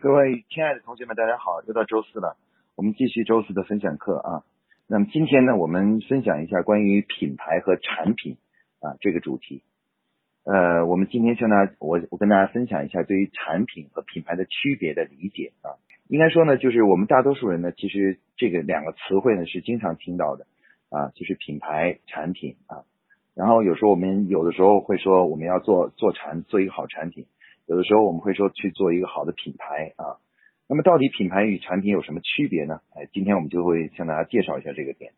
各位亲爱的同学们，大家好！又到周四了，我们继续周四的分享课啊。那么今天呢，我们分享一下关于品牌和产品啊这个主题。呃，我们今天向大家，我我跟大家分享一下对于产品和品牌的区别的理解啊。应该说呢，就是我们大多数人呢，其实这个两个词汇呢是经常听到的啊，就是品牌、产品啊。然后有时候我们有的时候会说，我们要做做产做一个好产品。有的时候我们会说去做一个好的品牌啊，那么到底品牌与产品有什么区别呢？哎，今天我们就会向大家介绍一下这个点。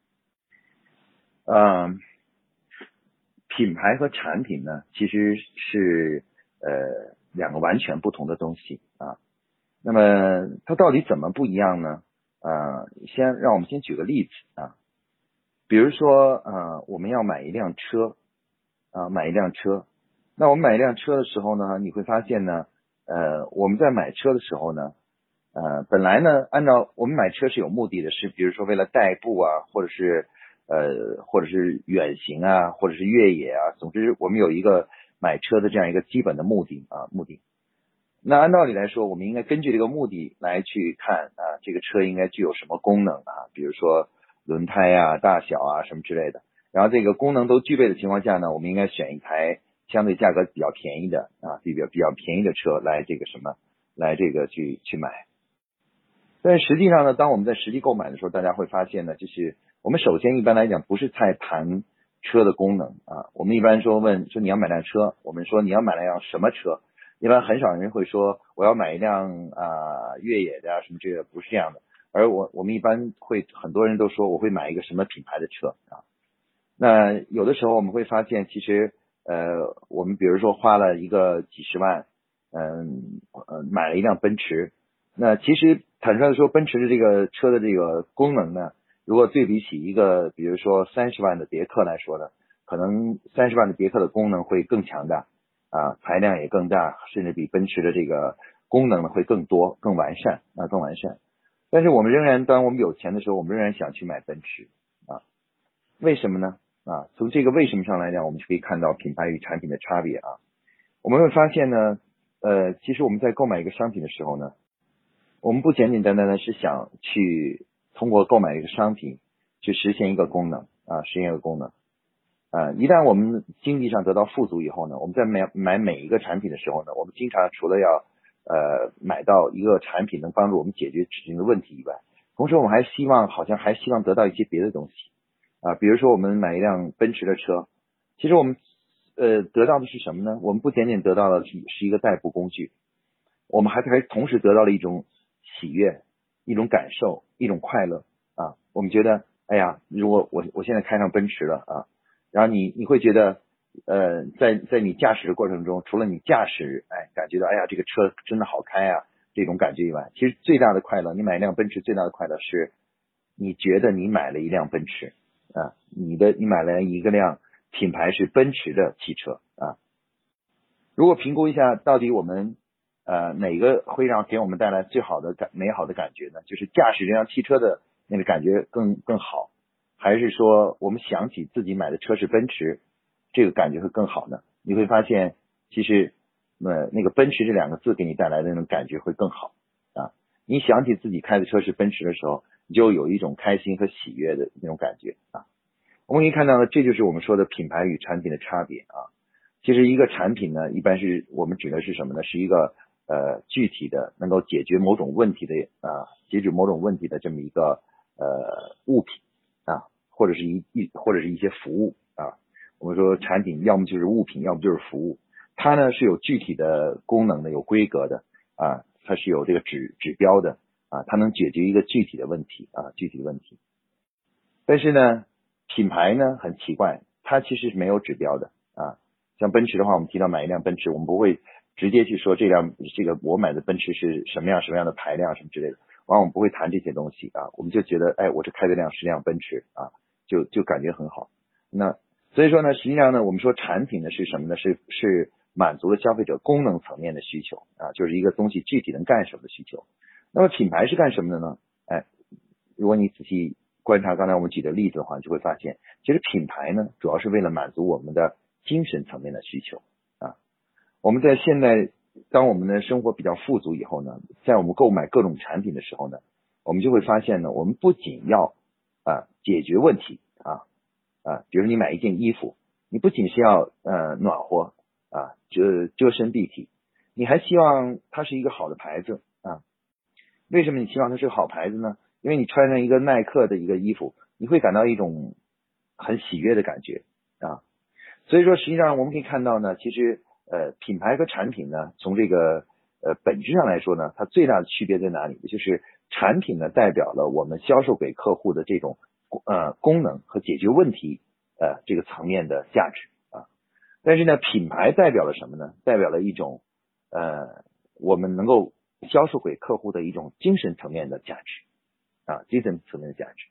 嗯，品牌和产品呢，其实是呃两个完全不同的东西啊。那么它到底怎么不一样呢？啊，先让我们先举个例子啊，比如说呃我们要买一辆车啊，买一辆车。那我们买一辆车的时候呢，你会发现呢，呃，我们在买车的时候呢，呃，本来呢，按照我们买车是有目的的，是比如说为了代步啊，或者是呃，或者是远行啊，或者是越野啊，总之我们有一个买车的这样一个基本的目的啊，目的。那按道理来说，我们应该根据这个目的来去看啊，这个车应该具有什么功能啊，比如说轮胎啊、大小啊什么之类的。然后这个功能都具备的情况下呢，我们应该选一台。相对价格比较便宜的啊，比较比较便宜的车来这个什么，来这个去去买。但实际上呢，当我们在实际购买的时候，大家会发现呢，就是我们首先一般来讲不是在谈车的功能啊，我们一般说问说你要买辆车，我们说你要买辆什么车，一般很少人会说我要买一辆啊越野的啊什么这个不是这样的，而我我们一般会很多人都说我会买一个什么品牌的车啊，那有的时候我们会发现其实。呃，我们比如说花了一个几十万，嗯，呃，买了一辆奔驰。那其实坦率的说，奔驰的这个车的这个功能呢，如果对比起一个比如说三十万的别克来说呢，可能三十万的别克的功能会更强大，啊，排量也更大，甚至比奔驰的这个功能呢会更多、更完善啊，更完善。但是我们仍然，当我们有钱的时候，我们仍然想去买奔驰啊，为什么呢？啊，从这个为什么上来讲，我们就可以看到品牌与产品的差别啊。我们会发现呢，呃，其实我们在购买一个商品的时候呢，我们不简简单单的是想去通过购买一个商品去实现一个功能啊，实现一个功能啊。一旦我们经济上得到富足以后呢，我们在买买每一个产品的时候呢，我们经常除了要呃买到一个产品能帮助我们解决指定的问题以外，同时我们还希望好像还希望得到一些别的东西。啊，比如说我们买一辆奔驰的车，其实我们呃得到的是什么呢？我们不仅仅得到的是是一个代步工具，我们还还同时得到了一种喜悦、一种感受、一种快乐啊。我们觉得，哎呀，如果我我现在开上奔驰了啊，然后你你会觉得，呃，在在你驾驶的过程中，除了你驾驶，哎，感觉到哎呀这个车真的好开啊这种感觉以外，其实最大的快乐，你买一辆奔驰最大的快乐是，你觉得你买了一辆奔驰。你的你买了一个辆品牌是奔驰的汽车啊。如果评估一下，到底我们呃哪个会让给我们带来最好的感美好的感觉呢？就是驾驶这辆汽车的那个感觉更更好，还是说我们想起自己买的车是奔驰，这个感觉会更好呢？你会发现，其实呃那个奔驰这两个字给你带来的那种感觉会更好啊。你想起自己开的车是奔驰的时候。你就有一种开心和喜悦的那种感觉啊！我们可以看到呢，这就是我们说的品牌与产品的差别啊。其实一个产品呢，一般是我们指的是什么呢？是一个呃具体的能够解决某种问题的啊，解决某种问题的这么一个呃物品啊，或者是一一或者是一些服务啊。我们说产品要么就是物品，要么就是服务，它呢是有具体的功能的，有规格的啊，它是有这个指指标的。啊，它能解决一个具体的问题啊，具体的问题。但是呢，品牌呢很奇怪，它其实是没有指标的啊。像奔驰的话，我们提到买一辆奔驰，我们不会直接去说这辆这个我买的奔驰是什么样什么样的排量什么之类的，往往我们不会谈这些东西啊。我们就觉得，哎，我这开的辆是辆奔驰啊，就就感觉很好。那所以说呢，实际上呢，我们说产品呢是什么呢？是是满足了消费者功能层面的需求啊，就是一个东西具体能干什么的需求。那么品牌是干什么的呢？哎，如果你仔细观察刚才我们举的例子的话，就会发现，其实品牌呢，主要是为了满足我们的精神层面的需求啊。我们在现代当我们的生活比较富足以后呢，在我们购买各种产品的时候呢，我们就会发现呢，我们不仅要啊解决问题啊啊，比如你买一件衣服，你不仅是要呃暖和啊遮遮身蔽体，你还希望它是一个好的牌子啊。为什么你希望它是个好牌子呢？因为你穿上一个耐克的一个衣服，你会感到一种很喜悦的感觉啊。所以说，实际上我们可以看到呢，其实。呃，品牌和产品呢，从这个呃本质上来说呢，它最大的区别在哪里？就是产品呢代表了我们销售给客户的这种呃功能和解决问题呃这个层面的价值啊。但是呢，品牌代表了什么呢？代表了一种呃我们能够销售给客户的一种精神层面的价值啊，精神层面的价值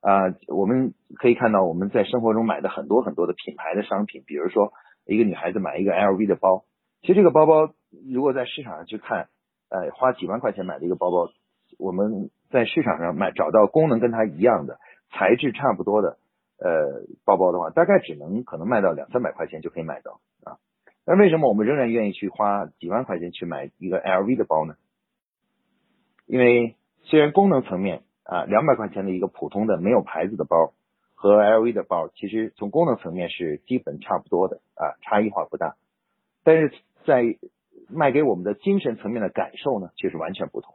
啊。我们可以看到我们在生活中买的很多很多的品牌的商品，比如说。一个女孩子买一个 LV 的包，其实这个包包如果在市场上去看，呃，花几万块钱买的一个包包，我们在市场上买找到功能跟它一样的、材质差不多的呃包包的话，大概只能可能卖到两三百块钱就可以买到啊。那为什么我们仍然愿意去花几万块钱去买一个 LV 的包呢？因为虽然功能层面啊，两百块钱的一个普通的没有牌子的包。和 LV 的包其实从功能层面是基本差不多的啊，差异化不大，但是在卖给我们的精神层面的感受呢，却是完全不同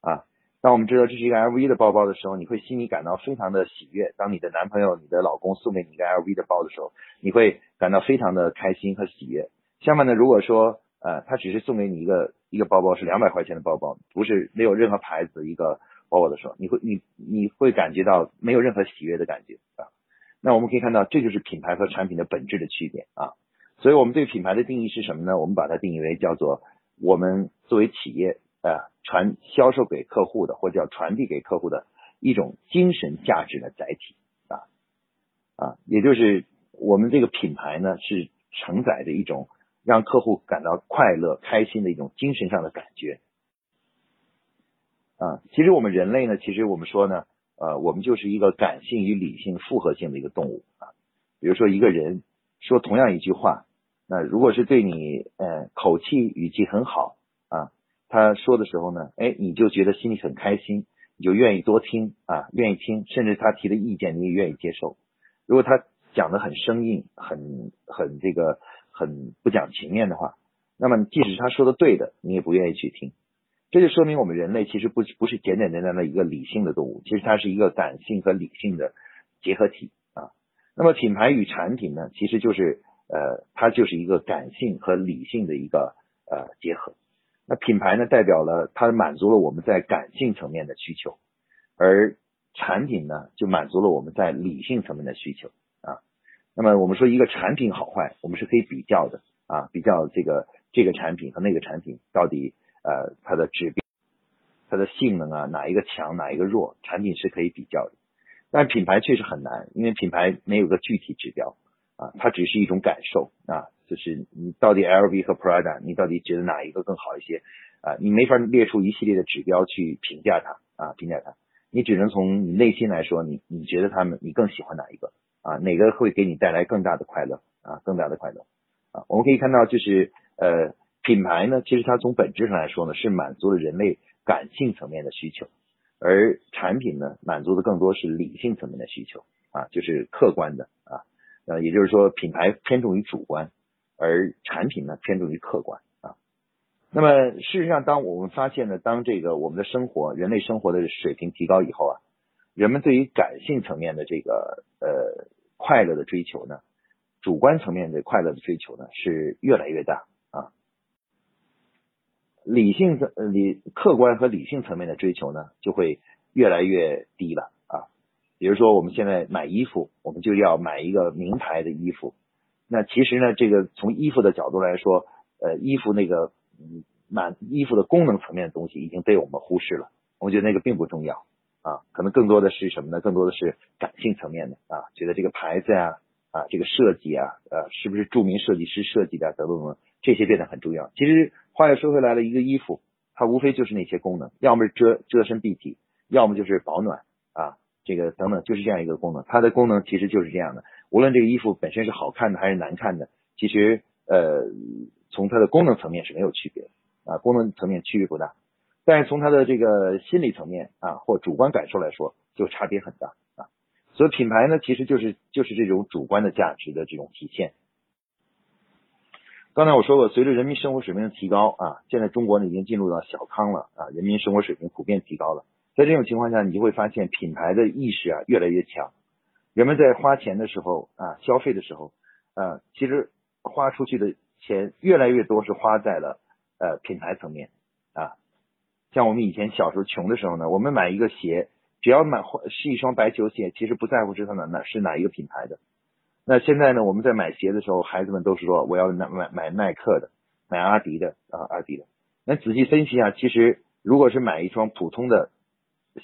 啊。当我们知道这是一个 LV 的包包的时候，你会心里感到非常的喜悦。当你的男朋友、你的老公送给你一个 LV 的包的时候，你会感到非常的开心和喜悦。相反的，如果说呃，他只是送给你一个一个包包是两百块钱的包包，不是没有任何牌子一个。包包的时候，你会你你会感觉到没有任何喜悦的感觉啊。那我们可以看到，这就是品牌和产品的本质的区别啊。所以我们对品牌的定义是什么呢？我们把它定义为叫做我们作为企业啊传销售给客户的，或者叫传递给客户的一种精神价值的载体啊啊，也就是我们这个品牌呢是承载着一种让客户感到快乐、开心的一种精神上的感觉。啊，其实我们人类呢，其实我们说呢，呃，我们就是一个感性与理性复合性的一个动物啊。比如说一个人说同样一句话，那如果是对你，呃，口气语气很好啊，他说的时候呢，哎，你就觉得心里很开心，你就愿意多听啊，愿意听，甚至他提的意见你也愿意接受。如果他讲的很生硬，很很这个很不讲情面的话，那么即使他说的对的，你也不愿意去听。这就说明我们人类其实不不是简简单单的一个理性的动物，其实它是一个感性和理性的结合体啊。那么品牌与产品呢，其实就是呃，它就是一个感性和理性的一个呃结合。那品牌呢，代表了它满足了我们在感性层面的需求，而产品呢，就满足了我们在理性层面的需求。那么我们说一个产品好坏，我们是可以比较的啊，比较这个这个产品和那个产品到底。呃，它的指标、它的性能啊，哪一个强，哪一个弱，产品是可以比较的。但品牌确实很难，因为品牌没有个具体指标啊，它只是一种感受啊，就是你到底 LV 和 Prada，你到底觉得哪一个更好一些啊？你没法列出一系列的指标去评价它啊，评价它，你只能从你内心来说，你你觉得他们，你更喜欢哪一个啊？哪个会给你带来更大的快乐啊？更大的快乐啊？我们可以看到，就是呃。品牌呢，其实它从本质上来说呢，是满足了人类感性层面的需求，而产品呢，满足的更多是理性层面的需求啊，就是客观的啊，呃，也就是说，品牌偏重于主观，而产品呢偏重于客观啊。那么事实上，当我们发现呢，当这个我们的生活，人类生活的水平提高以后啊，人们对于感性层面的这个呃快乐的追求呢，主观层面的快乐的追求呢，是越来越大啊。理性层理客观和理性层面的追求呢，就会越来越低了啊。比如说，我们现在买衣服，我们就要买一个名牌的衣服。那其实呢，这个从衣服的角度来说，呃，衣服那个嗯满衣服的功能层面的东西已经被我们忽视了。我觉得那个并不重要啊，可能更多的是什么呢？更多的是感性层面的啊，觉得这个牌子呀啊，这个设计啊，呃，是不是著名设计师设计的等等等，这些变得很重要。其实。话又说回来了，一个衣服，它无非就是那些功能，要么是遮遮身蔽体，要么就是保暖啊，这个等等，就是这样一个功能。它的功能其实就是这样的。无论这个衣服本身是好看的还是难看的，其实呃，从它的功能层面是没有区别的啊，功能层面区别不大，但是从他的这个心理层面啊或主观感受来说，就差别很大啊。所以品牌呢，其实就是就是这种主观的价值的这种体现。刚才我说过，随着人民生活水平的提高啊，现在中国呢已经进入到小康了啊，人民生活水平普遍提高了。在这种情况下，你就会发现品牌的意识啊越来越强。人们在花钱的时候啊，消费的时候啊，其实花出去的钱越来越多是花在了呃品牌层面啊。像我们以前小时候穷的时候呢，我们买一个鞋，只要买是一双白球鞋，其实不在乎是它哪哪是哪一个品牌的。那现在呢，我们在买鞋的时候，孩子们都是说我要买买买耐克的，买阿迪的啊阿迪的。那仔细分析一下，其实如果是买一双普通的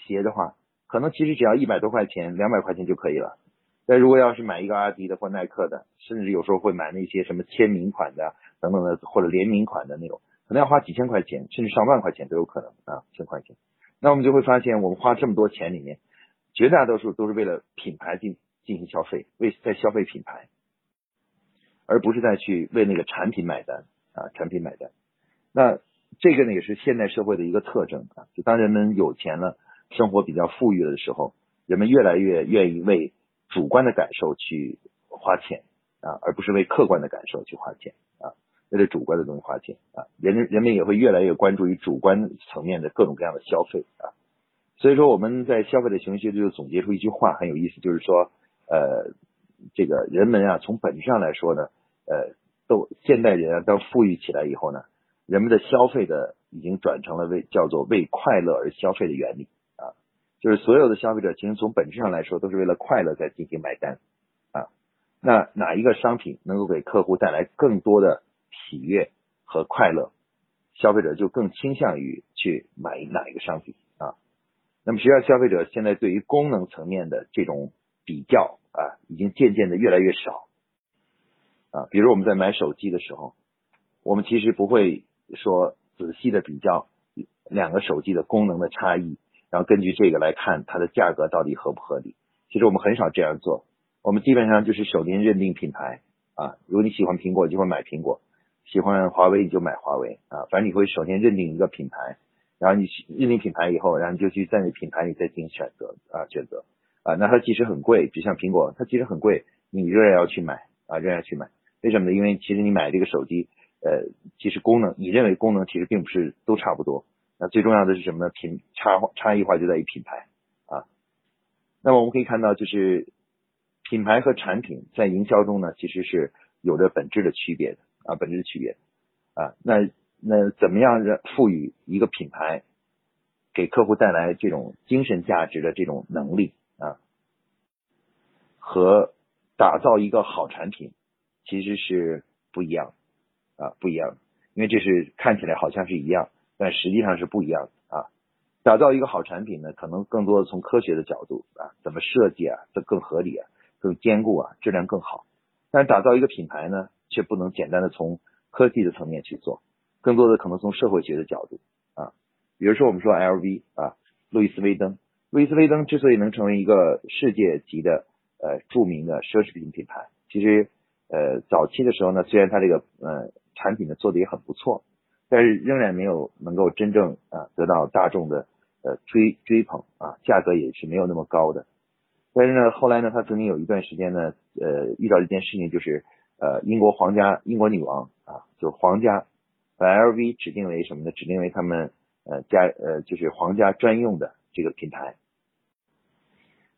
鞋的话，可能其实只要一百多块钱、两百块钱就可以了。但如果要是买一个阿迪的或耐克的，甚至有时候会买那些什么签名款的等等的或者联名款的那种，可能要花几千块钱，甚至上万块钱都有可能啊，千块钱。那我们就会发现，我们花这么多钱里面，绝大多数都是为了品牌进进行消费，为在消费品牌，而不是再去为那个产品买单啊，产品买单。那这个呢，也是现代社会的一个特征啊，就当人们有钱了。生活比较富裕了的时候，人们越来越愿意为主观的感受去花钱啊，而不是为客观的感受去花钱啊，为了主观的东西花钱啊。人人们也会越来越关注于主观层面的各种各样的消费啊。所以说我们在消费的行为学就总结出一句话很有意思，就是说呃，这个人们啊，从本质上来说呢，呃，都现代人啊，当富裕起来以后呢，人们的消费的已经转成了为叫做为快乐而消费的原理啊。就是所有的消费者，其实从本质上来说，都是为了快乐在进行买单啊。那哪一个商品能够给客户带来更多的喜悦和快乐，消费者就更倾向于去买哪一个商品啊。那么实际上，消费者现在对于功能层面的这种比较啊，已经渐渐的越来越少啊。比如我们在买手机的时候，我们其实不会说仔细的比较两个手机的功能的差异。然后根据这个来看它的价格到底合不合理。其实我们很少这样做，我们基本上就是首先认定品牌啊，如果你喜欢苹果就会买苹果，喜欢华为你就买华为啊，反正你会首先认定一个品牌，然后你认定品牌以后，然后你就去在那品牌里再进行选择啊选择啊，那它即使很贵，就像苹果，它即使很贵，你仍然要去买啊，仍然要去买。为什么呢？因为其实你买这个手机，呃，其实功能你认为功能其实并不是都差不多。那最重要的是什么呢？品差差异化就在于品牌啊。那么我们可以看到，就是品牌和产品在营销中呢，其实是有着本质的区别的啊，本质的区别啊。那那怎么样让赋予一个品牌给客户带来这种精神价值的这种能力啊，和打造一个好产品其实是不一样啊，不一样，因为这是看起来好像是一样。但实际上是不一样的啊！打造一个好产品呢，可能更多的从科学的角度啊，怎么设计啊，这更合理啊，更坚固啊，质量更好。但打造一个品牌呢，却不能简单的从科技的层面去做，更多的可能从社会学的角度啊。比如说我们说 LV 啊，路易斯威登，路易斯威登之所以能成为一个世界级的呃著名的奢侈品品牌，其实呃早期的时候呢，虽然它这个呃产品呢做的也很不错。但是仍然没有能够真正啊得到大众的呃追追捧啊，价格也是没有那么高的。但是呢，后来呢，他曾经有一段时间呢，呃，遇到一件事情，就是呃，英国皇家英国女王啊，就皇家把 LV 指定为什么呢？指定为他们呃家呃就是皇家专用的这个品牌。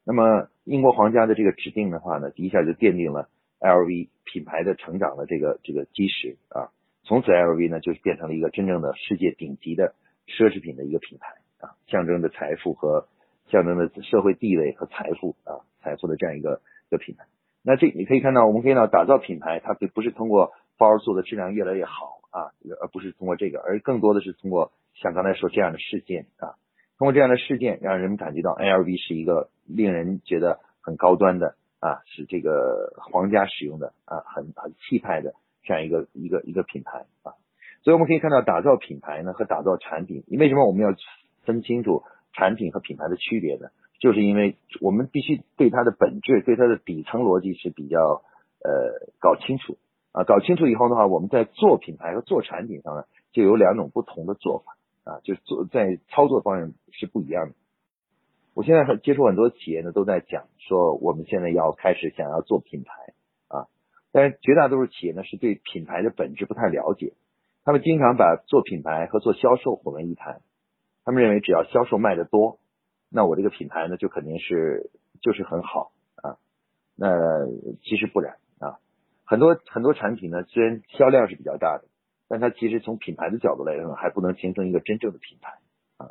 那么英国皇家的这个指定的话呢，一下就奠定了 LV 品牌的成长的这个这个基石啊。从此，LV 呢就是变成了一个真正的世界顶级的奢侈品的一个品牌啊，象征着财富和象征着社会地位和财富啊，财富的这样一个一个品牌。那这你可以看到，我们可以看到打造品牌，它不是通过包做的质量越来越好啊，而不是通过这个，而更多的是通过像刚才说这样的事件啊，通过这样的事件，让人们感觉到 LV 是一个令人觉得很高端的啊，是这个皇家使用的啊，很很气派的。这样一个一个一个品牌啊，所以我们可以看到，打造品牌呢和打造产品，为什么我们要分清楚产品和品牌的区别呢？就是因为我们必须对它的本质、对它的底层逻辑是比较呃搞清楚啊。搞清楚以后的话，我们在做品牌和做产品上呢，就有两种不同的做法啊，就是做在操作方面是不一样的。我现在接触很多企业呢，都在讲说，我们现在要开始想要做品牌啊，但是绝大多数企业呢，是对品牌的本质不太了解，他们经常把做品牌和做销售混为一谈，他们认为只要销售卖的多，那我这个品牌呢就肯定是就是很好啊，那其实不然啊，很多很多产品呢，虽然销量是比较大的，但它其实从品牌的角度来说，还不能形成一个真正的品牌啊。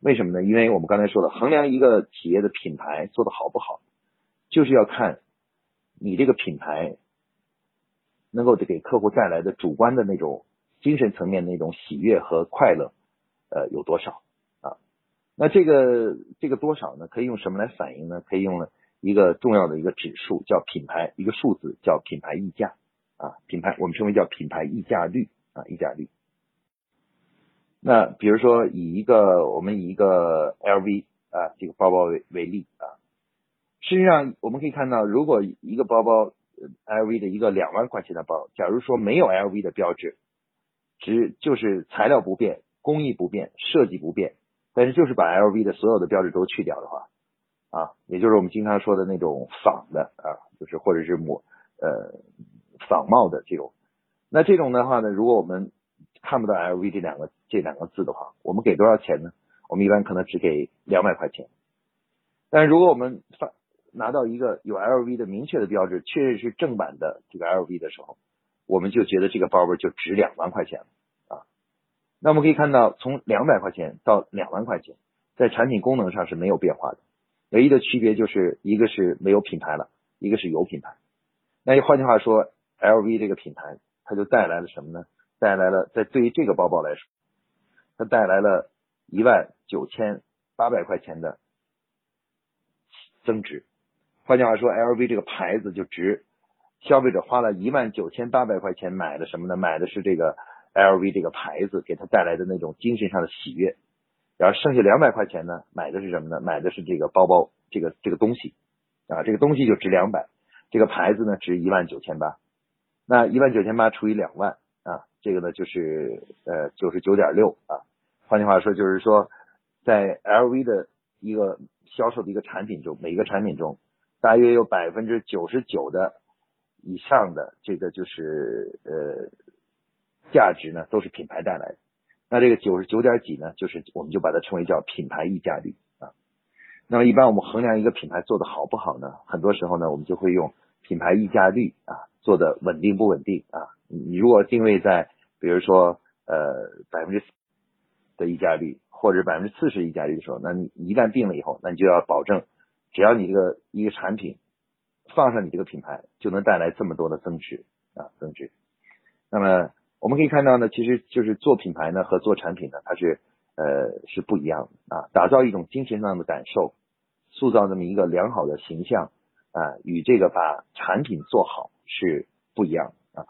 为什么呢？因为我们刚才说了，衡量一个企业的品牌做的好不好，就是要看你这个品牌能够给客户带来的主观的那种精神层面的那种喜悦和快乐，呃，有多少？那这个这个多少呢？可以用什么来反映呢？可以用一个重要的一个指数，叫品牌一个数字，叫品牌溢价啊，品牌我们称为叫品牌溢价率啊，溢价率。那比如说以一个我们以一个 LV 啊这个包包为为例啊，实际上我们可以看到，如果一个包包 LV 的一个两万块钱的包，假如说没有 LV 的标志，只就是材料不变、工艺不变、设计不变，但是就是把 LV 的所有的标志都去掉的话啊，也就是我们经常说的那种仿的啊，就是或者是模呃仿冒的这种，那这种的话呢，如果我们看不到 LV 这两个这两个字的话，我们给多少钱呢？我们一般可能只给两百块钱。但是如果我们发拿到一个有 LV 的明确的标志，确实是正版的这个 LV 的时候，我们就觉得这个包包就值两万块钱了。那我们可以看到，从两百块钱到两万块钱，在产品功能上是没有变化的，唯一的区别就是一个是没有品牌了，一个是有品牌。那换句话说，LV 这个品牌它就带来了什么呢？带来了，在对于这个包包来说，它带来了一万九千八百块钱的增值。换句话说，LV 这个牌子就值，消费者花了一万九千八百块钱买的什么呢？买的是这个 LV 这个牌子给他带来的那种精神上的喜悦。然后剩下两百块钱呢，买的是什么呢？买的是这个包包，这个这个东西啊，这个东西就值两百，这个牌子呢值一万九千八，那一万九千八除以两万。啊，这个呢就是呃九十九点六啊，换句话说就是说，在 LV 的一个销售的一个产品中，每一个产品中，大约有百分之九十九的以上的这个就是呃价值呢都是品牌带来的，那这个九十九点几呢，就是我们就把它称为叫品牌溢价率啊。那么一般我们衡量一个品牌做的好不好呢，很多时候呢我们就会用品牌溢价率啊做的稳定不稳定啊。你如果定位在，比如说，呃，百分之的溢价率，或者百分之四十溢价率的时候，那你一旦定了以后，那你就要保证，只要你这个一个产品放上你这个品牌，就能带来这么多的增值啊，增值。那么我们可以看到呢，其实就是做品牌呢和做产品呢，它是呃是不一样的啊，打造一种精神上的感受，塑造这么一个良好的形象啊，与这个把产品做好是不一样的。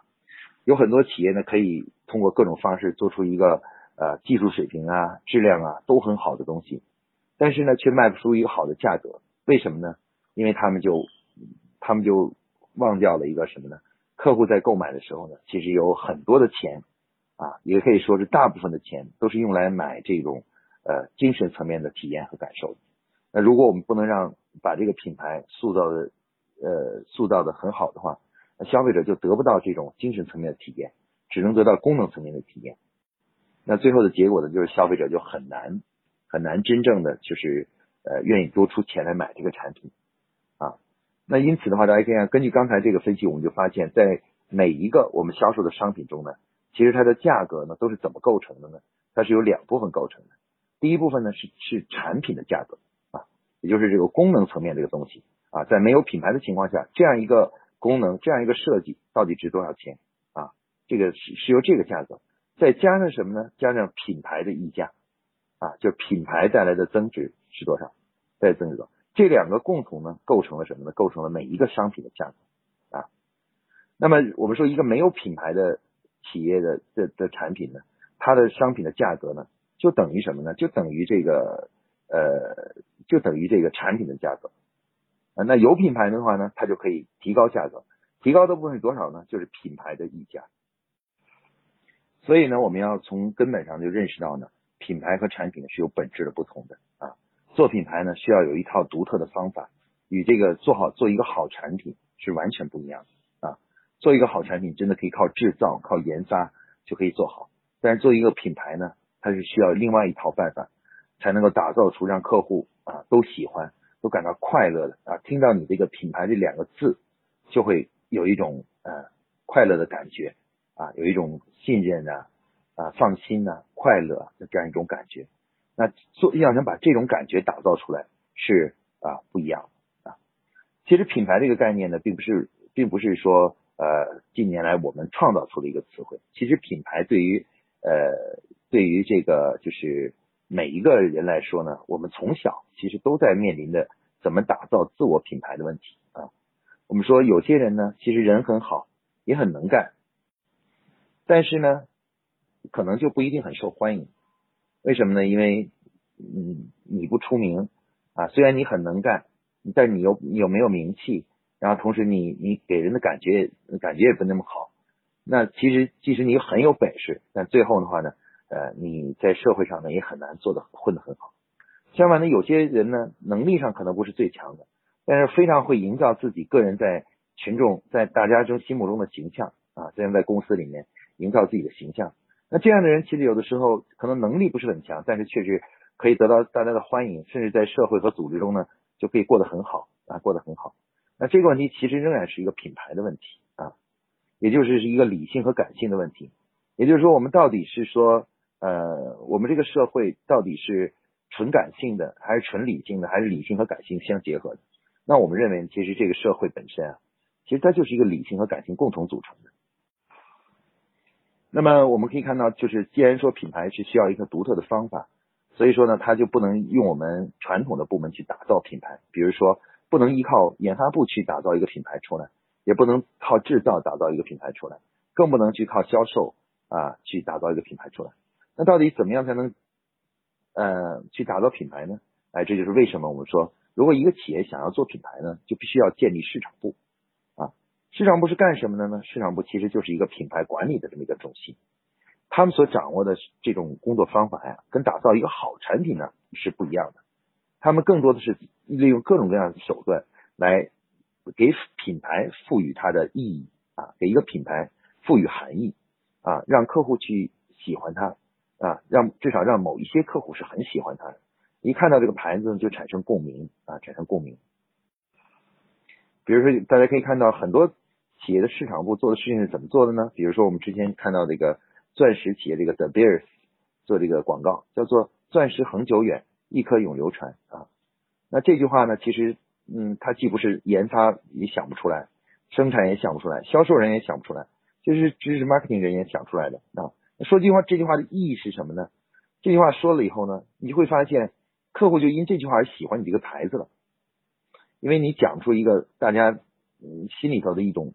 有很多企业呢，可以通过各种方式做出一个呃技术水平啊、质量啊都很好的东西，但是呢，却卖不出一个好的价格。为什么呢？因为他们就他们就忘掉了一个什么呢？客户在购买的时候呢，其实有很多的钱啊，也可以说是大部分的钱都是用来买这种呃精神层面的体验和感受。那如果我们不能让把这个品牌塑造的呃塑造的很好的话，那消费者就得不到这种精神层面的体验，只能得到功能层面的体验。那最后的结果呢，就是消费者就很难很难真正的就是呃愿意多出钱来买这个产品。那因此的话，大家可以看，根据刚才这个分析，我们就发现，在每一个我们销售的商品中呢，其实它的价格呢都是怎么构成的呢？它是由两部分构成的。第一部分呢是是产品的价格啊，也就是这个功能层面这个东西啊，在没有品牌的情况下，这样一个。功能这样一个设计到底值多少钱啊？这个是是由这个价格再加上什么呢？加上品牌的溢价啊，就品牌带来的增值是多少？再增值多少？这两个共同呢构成了什么呢？构成了每一个商品的价格啊。那么我们说一个没有品牌的企业的的的产品呢，它的商品的价格呢就等于什么呢？就等于这个呃，就等于这个产品的价格。啊，那有品牌的话呢，它就可以提高价格，提高的部分是多少呢？就是品牌的溢价。所以呢，我们要从根本上就认识到呢，品牌和产品是有本质的不同的啊。做品牌呢，需要有一套独特的方法，与这个做好做一个好产品是完全不一样的啊。做一个好产品真的可以靠制造、靠研发就可以做好，但是做一个品牌呢，它是需要另外一套办法，才能够打造出让客户啊都喜欢、都感到快乐的啊，听到你这个品牌这两个字，就会有一种呃快乐的感觉啊，有一种信任啊、啊放心呐、快乐的这样一种感觉。那做要想把这种感觉打造出来是啊不一样啊。其实品牌这个概念呢，并不是并不是说呃近年来我们创造出的一个词汇。其实品牌对于呃对于这个就是每一个人来说呢，我们从小其实都在面临的怎么打造自我品牌的问题啊。我们说有些人呢，其实人很好，也很能干，但是呢，可能就不一定很受欢迎。为什么呢？因为，嗯，你不出名啊，虽然你很能干，但你又你又没有名气，然后同时你你给人的感觉感觉也不那么好。那其实即使你很有本事，但最后的话呢，呃，你在社会上呢也很难做的混得很好。相反呢，有些人呢能力上可能不是最强的，但是非常会营造自己个人在群众在大家中心目中的形象啊，这样在公司里面营造自己的形象。那这样的人其实有的时候可能能力不是很强，但是确实可以得到大家的欢迎，甚至在社会和组织中呢就可以过得很好啊，过得很好。那这个问题其实仍然是一个品牌的问题啊，也就是是一个理性和感性的问题。也就是说，我们到底是说，呃，我们这个社会到底是纯感性的，还是纯理性的，还是理性和感性相结合的？那我们认为，其实这个社会本身啊，其实它就是一个理性和感性共同组成的。那么我们可以看到，就是既然说品牌是需要一个独特的方法，所以说呢，它就不能用我们传统的部门去打造品牌，比如说不能依靠研发部去打造一个品牌出来，也不能靠制造打造一个品牌出来，更不能去靠销售啊去打造一个品牌出来。那到底怎么样才能呃去打造品牌呢？哎，这就是为什么我们说，如果一个企业想要做品牌呢，就必须要建立市场部。市场部是干什么的呢？市场部其实就是一个品牌管理的这么一个中心，他们所掌握的这种工作方法呀，跟打造一个好产品呢是不一样的。他们更多的是利用各种各样的手段来给品牌赋予它的意义啊，给一个品牌赋予含义啊，让客户去喜欢它啊，让至少让某一些客户是很喜欢它的，一看到这个牌子就产生共鸣啊，产生共鸣。比如说，大家可以看到很多。企业的市场部做的事情是怎么做的呢？比如说我们之前看到这个钻石企业这个 The Bears 做这个广告，叫做“钻石恒久远，一颗永流传”啊。那这句话呢，其实嗯，它既不是研发也想不出来，生产也想不出来，销售人也想不出来，就是知识 marketing 人也想出来的啊。说句话，这句话的意义是什么呢？这句话说了以后呢，你会发现客户就因这句话而喜欢你这个牌子了，因为你讲出一个大家心里头的一种。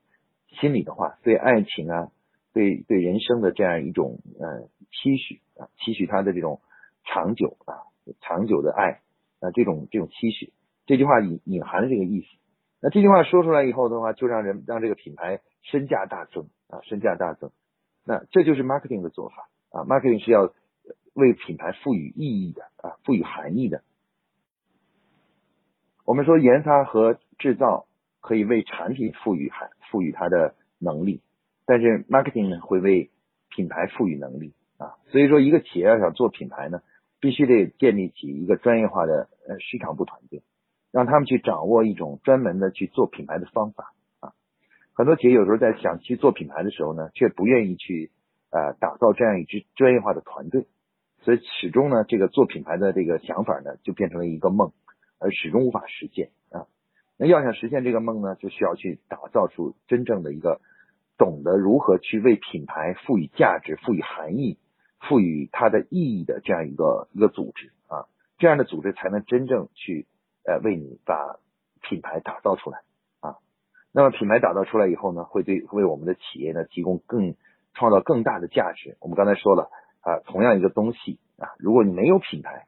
心里的话，对爱情啊，对对人生的这样一种呃期许啊，期许他的这种长久啊，长久的爱啊，这种这种期许，这句话隐隐含的这个意思。那这句话说出来以后的话，就让人让这个品牌身价大增啊，身价大增。那这就是 marketing 的做法啊，marketing 是要为品牌赋予意义的啊，赋予含义的。我们说研发和制造。可以为产品赋予含赋予它的能力，但是 marketing 呢会为品牌赋予能力啊，所以说一个企业要想做品牌呢，必须得建立起一个专业化的呃市场部团队，让他们去掌握一种专门的去做品牌的方法啊。很多企业有时候在想去做品牌的时候呢，却不愿意去呃打造这样一支专业化的团队，所以始终呢这个做品牌的这个想法呢就变成了一个梦，而始终无法实现。那要想实现这个梦呢，就需要去打造出真正的一个懂得如何去为品牌赋予价值、赋予含义、赋予它的意义的这样一个一个组织啊，这样的组织才能真正去呃为你把品牌打造出来啊。那么品牌打造出来以后呢，会对为我们的企业呢提供更创造更大的价值。我们刚才说了啊，同样一个东西啊，如果你没有品牌，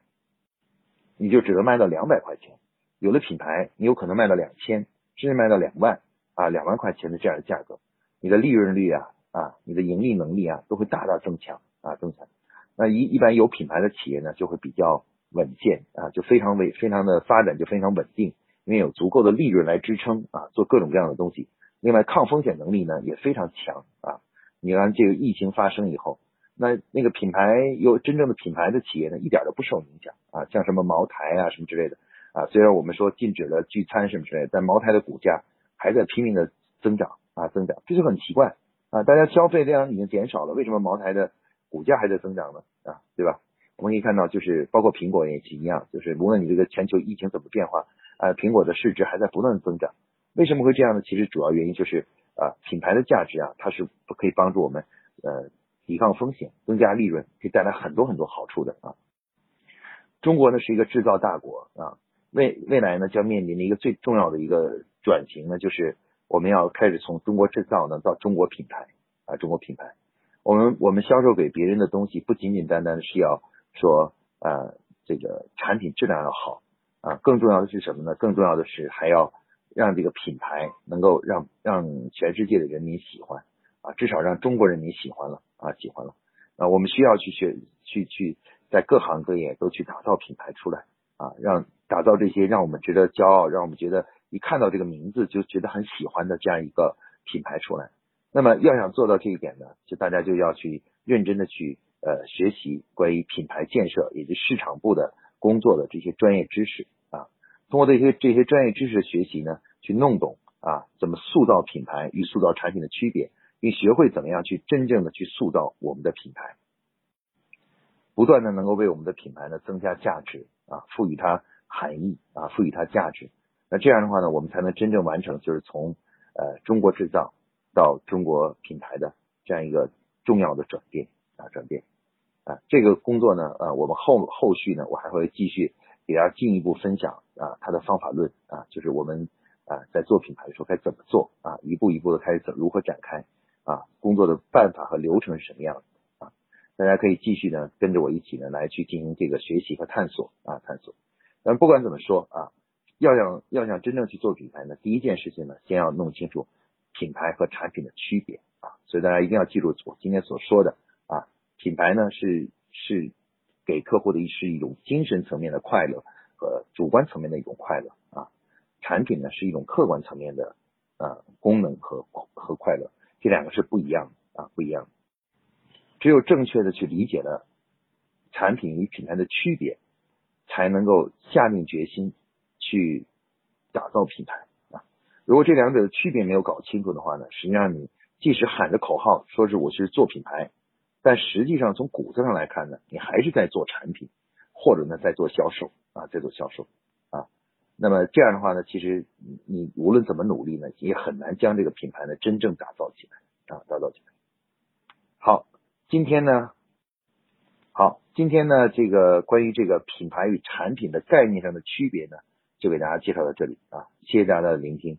你就只能卖到两百块钱。有的品牌，你有可能卖到两千，甚至卖到两万啊两万块钱的这样的价格，你的利润率啊啊你的盈利能力啊都会大大增强啊增强。那一一般有品牌的企业呢就会比较稳健啊，就非常稳非常的发展就非常稳定，因为有足够的利润来支撑啊做各种各样的东西。另外抗风险能力呢也非常强啊。你看这个疫情发生以后。那那个品牌有真正的品牌的企业呢，一点都不受影响啊，像什么茅台啊什么之类的啊，虽然我们说禁止了聚餐什么之类的，但茅台的股价还在拼命的增长啊增长，这就很奇怪啊，大家消费量已经减少了，为什么茅台的股价还在增长呢？啊，对吧？我们可以看到，就是包括苹果也是一样，就是无论你这个全球疫情怎么变化，啊，苹果的市值还在不断增长，为什么会这样呢？其实主要原因就是啊，品牌的价值啊，它是可以帮助我们呃。抵抗风险，增加利润，可以带来很多很多好处的啊。中国呢是一个制造大国啊，未未来呢将面临的一个最重要的一个转型呢，就是我们要开始从中国制造呢到中国品牌啊，中国品牌。我们我们销售给别人的东西，不仅仅单单的是要说呃这个产品质量要好啊，更重要的是什么呢？更重要的是还要让这个品牌能够让让全世界的人民喜欢啊，至少让中国人民喜欢了。啊，喜欢了啊！我们需要去学，去去在各行各业都去打造品牌出来啊，让打造这些让我们觉得骄傲，让我们觉得一看到这个名字就觉得很喜欢的这样一个品牌出来。那么要想做到这一点呢，就大家就要去认真的去呃学习关于品牌建设以及市场部的工作的这些专业知识啊。通过这些这些专业知识的学习呢，去弄懂啊怎么塑造品牌与塑造产品的区别。并学会怎么样去真正的去塑造我们的品牌，不断的能够为我们的品牌呢增加价值啊，赋予它含义啊，赋予它价值。那这样的话呢，我们才能真正完成就是从呃中国制造到中国品牌的这样一个重要的转变啊，转变啊。这个工作呢，呃，我们后后续呢，我还会继续给大家进一步分享啊，它的方法论啊，就是我们啊在做品牌的时候该怎么做啊，一步一步的开始怎如何展开。啊，工作的办法和流程是什么样的啊？大家可以继续呢，跟着我一起呢，来去进行这个学习和探索啊，探索。但不管怎么说啊，要想要想真正去做品牌呢，第一件事情呢，先要弄清楚品牌和产品的区别啊。所以大家一定要记住我今天所说的啊，品牌呢是是给客户的是一种精神层面的快乐和主观层面的一种快乐啊，产品呢是一种客观层面的啊功能和和快乐。这两个是不一样的啊，不一样。只有正确的去理解了产品与品牌的区别，才能够下定决心去打造品牌啊。如果这两者的区别没有搞清楚的话呢，实际上你即使喊着口号说是我是做品牌，但实际上从骨子上来看呢，你还是在做产品，或者呢在做销售啊，在做销售啊。那么这样的话呢，其实你无论怎么努力呢，也很难将这个品牌呢真正打造起来啊，打造起来。好，今天呢，好，今天呢，这个关于这个品牌与产品的概念上的区别呢，就给大家介绍到这里啊，谢谢大家的聆听。